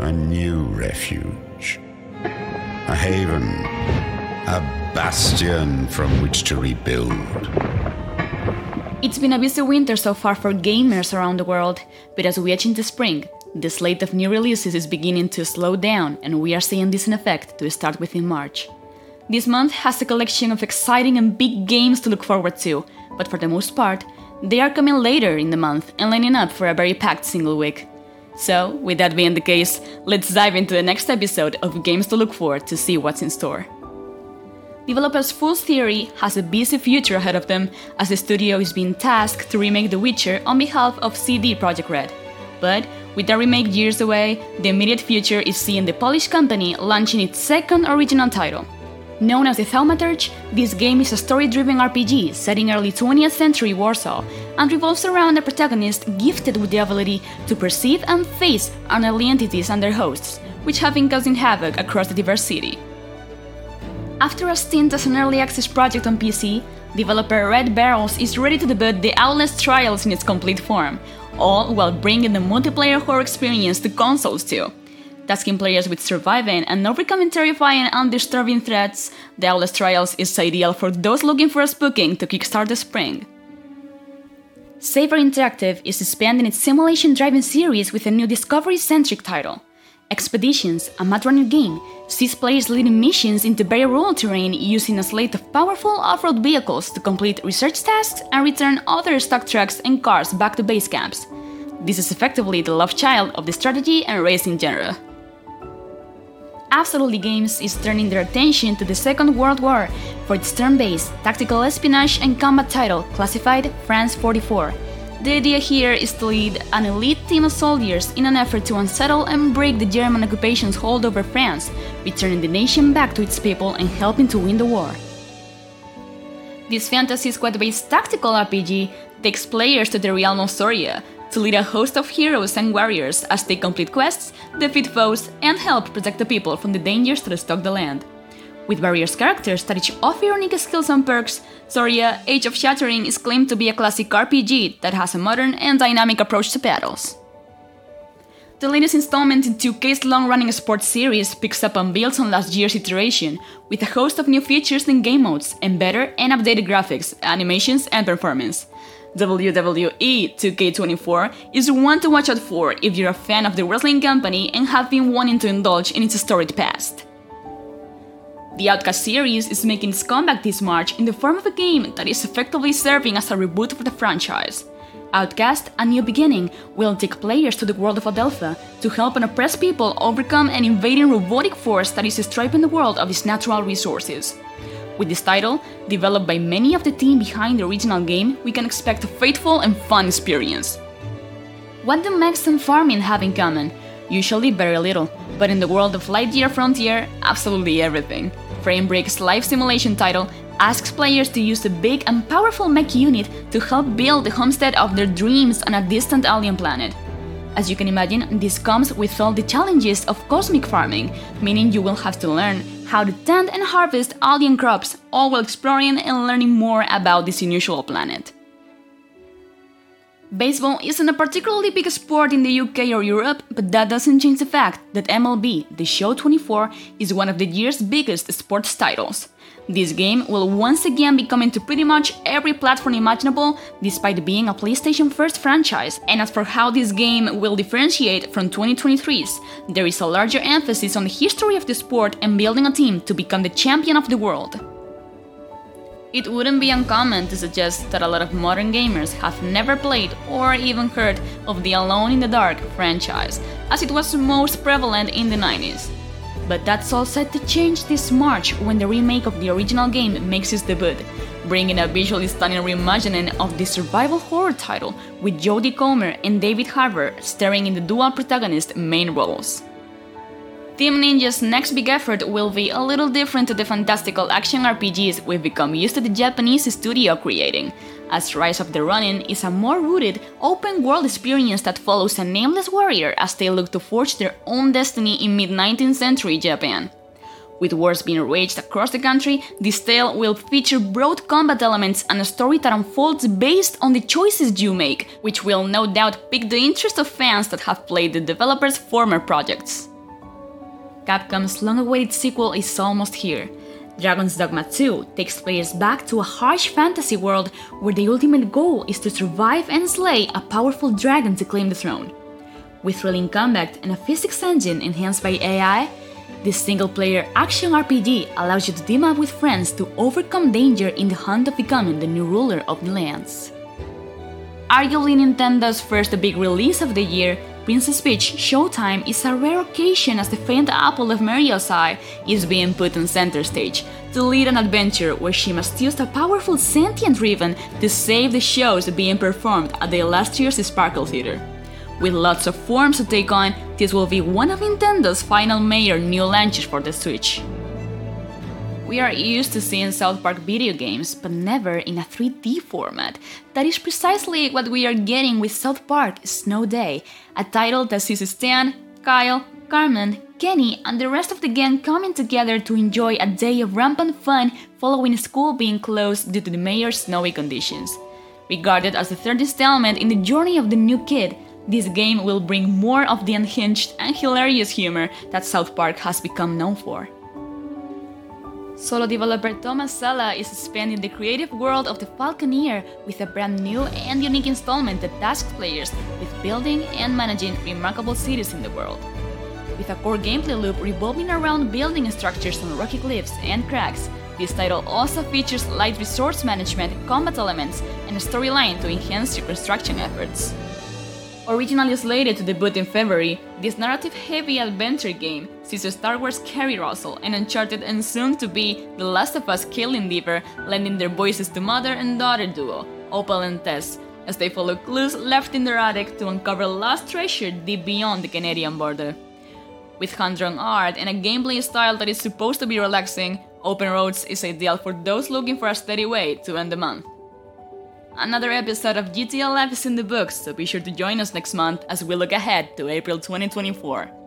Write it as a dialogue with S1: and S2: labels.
S1: a new refuge, a haven, a bastion from which to rebuild.
S2: It's been a busy winter so far for gamers around the world, but as we edge into spring, the slate of new releases is beginning to slow down, and we are seeing this in effect to start with in March. This month has a collection of exciting and big games to look forward to, but for the most part, they are coming later in the month and lining up for a very packed single week. So, with that being the case, let's dive into the next episode of Games to Look For to see what's in store. Developers Fool's Theory has a busy future ahead of them as the studio is being tasked to remake The Witcher on behalf of CD Projekt Red. But with the remake years away, the immediate future is seeing the Polish company launching its second original title. Known as the Thaumaturge, this game is a story driven RPG set in early 20th century Warsaw and revolves around a protagonist gifted with the ability to perceive and face unearthly entities and their hosts, which have been causing havoc across the diverse city. After a stint as an early access project on PC, developer Red Barrels is ready to debut the Outlast Trials in its complete form, all while bringing the multiplayer horror experience to consoles too. Tasking players with surviving and overcoming terrifying and disturbing threats, the Outlast Trials is ideal for those looking for a spooking to kickstart the spring. Saber Interactive is expanding its simulation driving series with a new Discovery centric title. Expeditions, a MudRunner game, sees players leading missions into very rural terrain using a slate of powerful off road vehicles to complete research tasks and return other stock trucks and cars back to base camps. This is effectively the love child of the strategy and racing genre. Absolutely Games is turning their attention to the Second World War for its turn based tactical espionage and combat title classified France 44 the idea here is to lead an elite team of soldiers in an effort to unsettle and break the German occupation's hold over France, returning the nation back to its people and helping to win the war. This fantasy squad based tactical RPG takes players to the realm of Zoria to lead a host of heroes and warriors as they complete quests, defeat foes, and help protect the people from the dangers that stalk the land. With various characters that each offer unique skills and perks, Zoria Age of Sundering is claimed to be a classic RPG that has a modern and dynamic approach to battles. The latest installment in 2K's long running sports series picks up and builds on last year's iteration, with a host of new features and game modes, and better and updated graphics, animations, and performance. WWE 2K24 is one to watch out for if you're a fan of the wrestling company and have been wanting to indulge in its storied past. The Outcast series is making its comeback this March in the form of a game that is effectively serving as a reboot for the franchise. Outcast, A New Beginning, will take players to the world of Adelpha to help an oppressed people overcome an invading robotic force that is stripping the world of its natural resources. With this title, developed by many of the team behind the original game, we can expect a faithful and fun experience. What do mechs and farming have in common? Usually very little, but in the world of Lightyear Frontier, absolutely everything. Framebreak's life simulation title asks players to use a big and powerful mech unit to help build the homestead of their dreams on a distant alien planet. As you can imagine, this comes with all the challenges of cosmic farming, meaning you will have to learn how to tend and harvest alien crops, all while exploring and learning more about this unusual planet. Baseball isn't a particularly big sport in the UK or Europe, but that doesn't change the fact that MLB The Show 24 is one of the year's biggest sports titles. This game will once again be coming to pretty much every platform imaginable, despite being a PlayStation first franchise. And as for how this game will differentiate from 2023's, there is a larger emphasis on the history of the sport and building a team to become the champion of the world. It wouldn't be uncommon to suggest that a lot of modern gamers have never played or even heard of the Alone in the Dark franchise, as it was most prevalent in the 90s. But that's all set to change this March when the remake of the original game makes its debut, bringing a visually stunning reimagining of the survival horror title with Jodie Comer and David Harbour starring in the dual protagonist main roles. Team Ninja's next big effort will be a little different to the fantastical action RPGs we've become used to the Japanese studio creating, as Rise of the Ronin is a more rooted, open world experience that follows a nameless warrior as they look to forge their own destiny in mid 19th century Japan. With wars being waged across the country, this tale will feature broad combat elements and a story that unfolds based on the choices you make, which will no doubt pique the interest of fans that have played the developer's former projects. Capcom's long awaited sequel is almost here. Dragon's Dogma 2 takes players back to a harsh fantasy world where the ultimate goal is to survive and slay a powerful dragon to claim the throne. With thrilling combat and a physics engine enhanced by AI, this single player action RPG allows you to team up with friends to overcome danger in the hunt of becoming the new ruler of the lands. Arguably Nintendo's first big release of the year, Princess Peach Showtime is a rare occasion as the famed apple of Mario's eye is being put on center stage to lead an adventure where she must use a powerful sentient ribbon to save the shows being performed at the illustrious Sparkle Theater. With lots of forms to take on, this will be one of Nintendo's final major new launches for the Switch. We are used to seeing South Park video games, but never in a 3D format. That is precisely what we are getting with South Park Snow Day, a title that sees Stan, Kyle, Cartman, Kenny, and the rest of the gang coming together to enjoy a day of rampant fun following school being closed due to the mayor's snowy conditions. Regarded as the third installment in the journey of the new kid, this game will bring more of the unhinged and hilarious humor that South Park has become known for. Solo developer Thomas Sala is expanding the creative world of the Falconeer with a brand new and unique installment that tasks players with building and managing remarkable cities in the world. With a core gameplay loop revolving around building structures on rocky cliffs and cracks, this title also features light resource management, combat elements, and a storyline to enhance your construction efforts. Originally slated to debut in February, this narrative-heavy adventure game sees Star Wars Keri Russell and Uncharted and soon to be The Last of Us Kaitlyn Dever lending their voices to mother and daughter duo, Opal and Tess, as they follow clues left in their attic to uncover lost treasure deep beyond the Canadian border. With hand-drawn art and a gameplay style that is supposed to be relaxing, Open Roads is ideal for those looking for a steady way to end the month. Another episode of Live is in the books, so be sure to join us next month as we look ahead to April 2024.